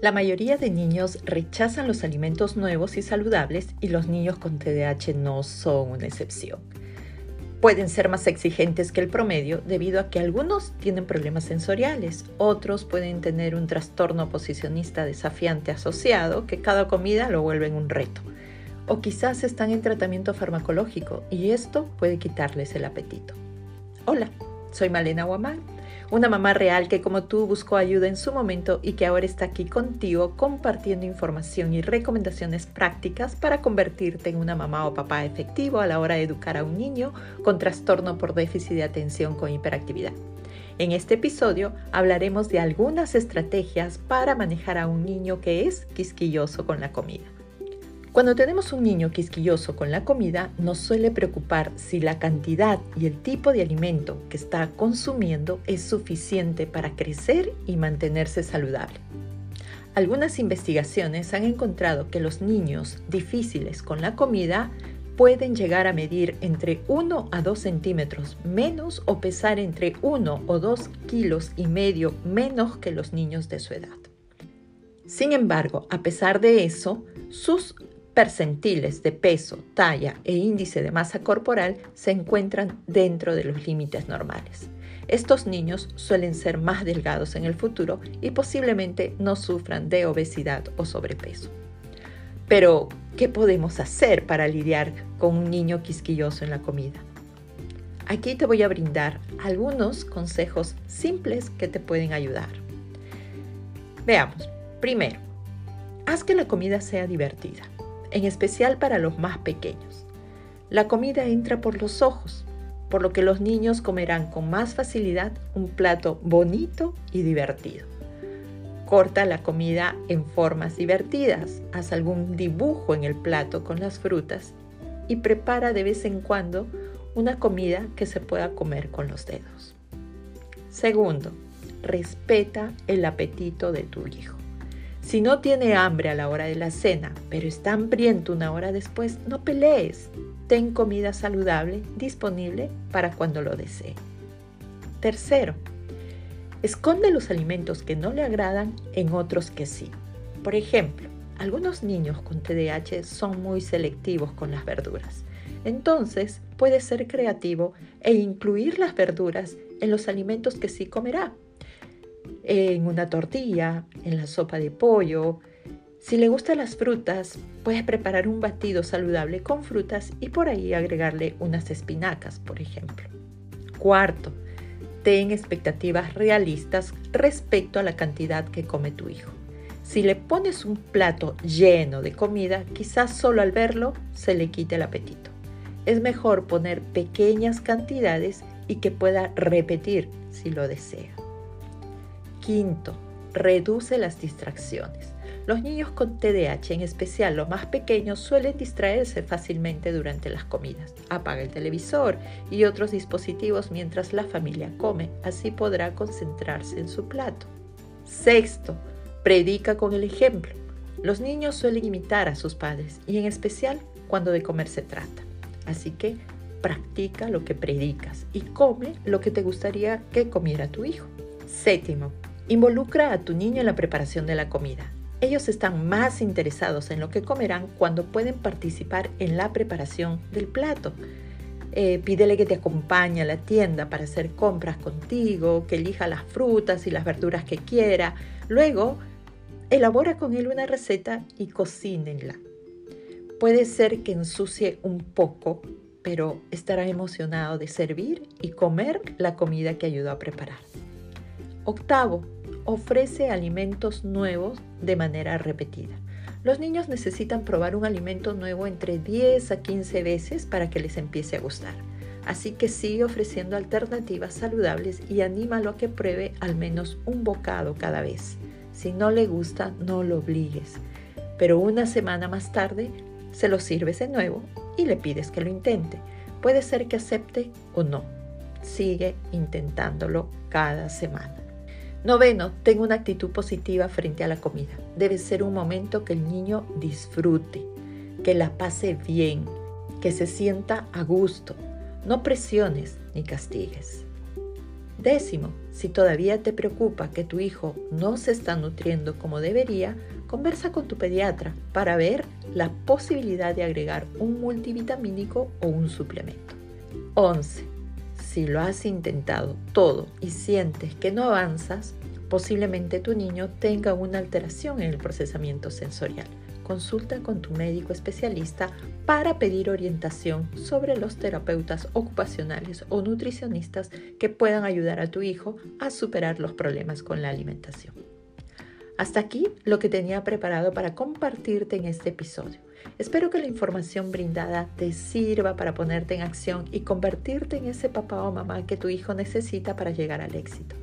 La mayoría de niños rechazan los alimentos nuevos y saludables y los niños con TDAH no son una excepción. Pueden ser más exigentes que el promedio debido a que algunos tienen problemas sensoriales, otros pueden tener un trastorno posicionista desafiante asociado que cada comida lo vuelve un reto. O quizás están en tratamiento farmacológico y esto puede quitarles el apetito. Hola, soy Malena Guamán una mamá real que como tú buscó ayuda en su momento y que ahora está aquí contigo compartiendo información y recomendaciones prácticas para convertirte en una mamá o papá efectivo a la hora de educar a un niño con trastorno por déficit de atención con hiperactividad. En este episodio hablaremos de algunas estrategias para manejar a un niño que es quisquilloso con la comida. Cuando tenemos un niño quisquilloso con la comida, nos suele preocupar si la cantidad y el tipo de alimento que está consumiendo es suficiente para crecer y mantenerse saludable. Algunas investigaciones han encontrado que los niños difíciles con la comida pueden llegar a medir entre 1 a 2 centímetros menos o pesar entre 1 o 2 kilos y medio menos que los niños de su edad. Sin embargo, a pesar de eso, sus percentiles de peso, talla e índice de masa corporal se encuentran dentro de los límites normales. Estos niños suelen ser más delgados en el futuro y posiblemente no sufran de obesidad o sobrepeso. Pero, ¿qué podemos hacer para lidiar con un niño quisquilloso en la comida? Aquí te voy a brindar algunos consejos simples que te pueden ayudar. Veamos. Primero, haz que la comida sea divertida en especial para los más pequeños. La comida entra por los ojos, por lo que los niños comerán con más facilidad un plato bonito y divertido. Corta la comida en formas divertidas, haz algún dibujo en el plato con las frutas y prepara de vez en cuando una comida que se pueda comer con los dedos. Segundo, respeta el apetito de tu hijo. Si no tiene hambre a la hora de la cena, pero está hambriento una hora después, no pelees. Ten comida saludable disponible para cuando lo desee. Tercero, esconde los alimentos que no le agradan en otros que sí. Por ejemplo, algunos niños con TDAH son muy selectivos con las verduras. Entonces, puede ser creativo e incluir las verduras en los alimentos que sí comerá en una tortilla, en la sopa de pollo. Si le gustan las frutas, puedes preparar un batido saludable con frutas y por ahí agregarle unas espinacas, por ejemplo. Cuarto, ten expectativas realistas respecto a la cantidad que come tu hijo. Si le pones un plato lleno de comida, quizás solo al verlo se le quite el apetito. Es mejor poner pequeñas cantidades y que pueda repetir si lo desea. Quinto, reduce las distracciones. Los niños con TDAH, en especial los más pequeños, suelen distraerse fácilmente durante las comidas. Apaga el televisor y otros dispositivos mientras la familia come, así podrá concentrarse en su plato. Sexto, predica con el ejemplo. Los niños suelen imitar a sus padres y en especial cuando de comer se trata. Así que practica lo que predicas y come lo que te gustaría que comiera tu hijo. Séptimo, Involucra a tu niño en la preparación de la comida. Ellos están más interesados en lo que comerán cuando pueden participar en la preparación del plato. Eh, pídele que te acompañe a la tienda para hacer compras contigo, que elija las frutas y las verduras que quiera. Luego, elabora con él una receta y cocínenla. Puede ser que ensucie un poco, pero estará emocionado de servir y comer la comida que ayudó a preparar. Octavo, ofrece alimentos nuevos de manera repetida. Los niños necesitan probar un alimento nuevo entre 10 a 15 veces para que les empiece a gustar. Así que sigue ofreciendo alternativas saludables y anímalo a que pruebe al menos un bocado cada vez. Si no le gusta, no lo obligues. Pero una semana más tarde, se lo sirves de nuevo y le pides que lo intente. Puede ser que acepte o no. Sigue intentándolo cada semana. Noveno, tenga una actitud positiva frente a la comida. Debe ser un momento que el niño disfrute, que la pase bien, que se sienta a gusto. No presiones ni castigues. Décimo, si todavía te preocupa que tu hijo no se está nutriendo como debería, conversa con tu pediatra para ver la posibilidad de agregar un multivitamínico o un suplemento. 11. Si lo has intentado todo y sientes que no avanzas, posiblemente tu niño tenga una alteración en el procesamiento sensorial consulta con tu médico especialista para pedir orientación sobre los terapeutas ocupacionales o nutricionistas que puedan ayudar a tu hijo a superar los problemas con la alimentación. Hasta aquí lo que tenía preparado para compartirte en este episodio. Espero que la información brindada te sirva para ponerte en acción y convertirte en ese papá o mamá que tu hijo necesita para llegar al éxito.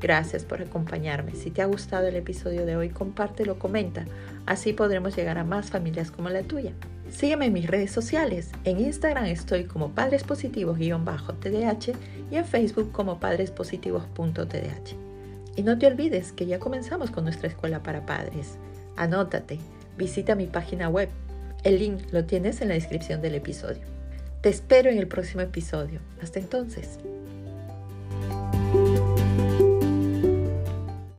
Gracias por acompañarme. Si te ha gustado el episodio de hoy, compártelo, comenta. Así podremos llegar a más familias como la tuya. Sígueme en mis redes sociales. En Instagram estoy como padrespositivos-tdh y en Facebook como padrespositivos.tdh. Y no te olvides que ya comenzamos con nuestra escuela para padres. Anótate, visita mi página web. El link lo tienes en la descripción del episodio. Te espero en el próximo episodio. Hasta entonces.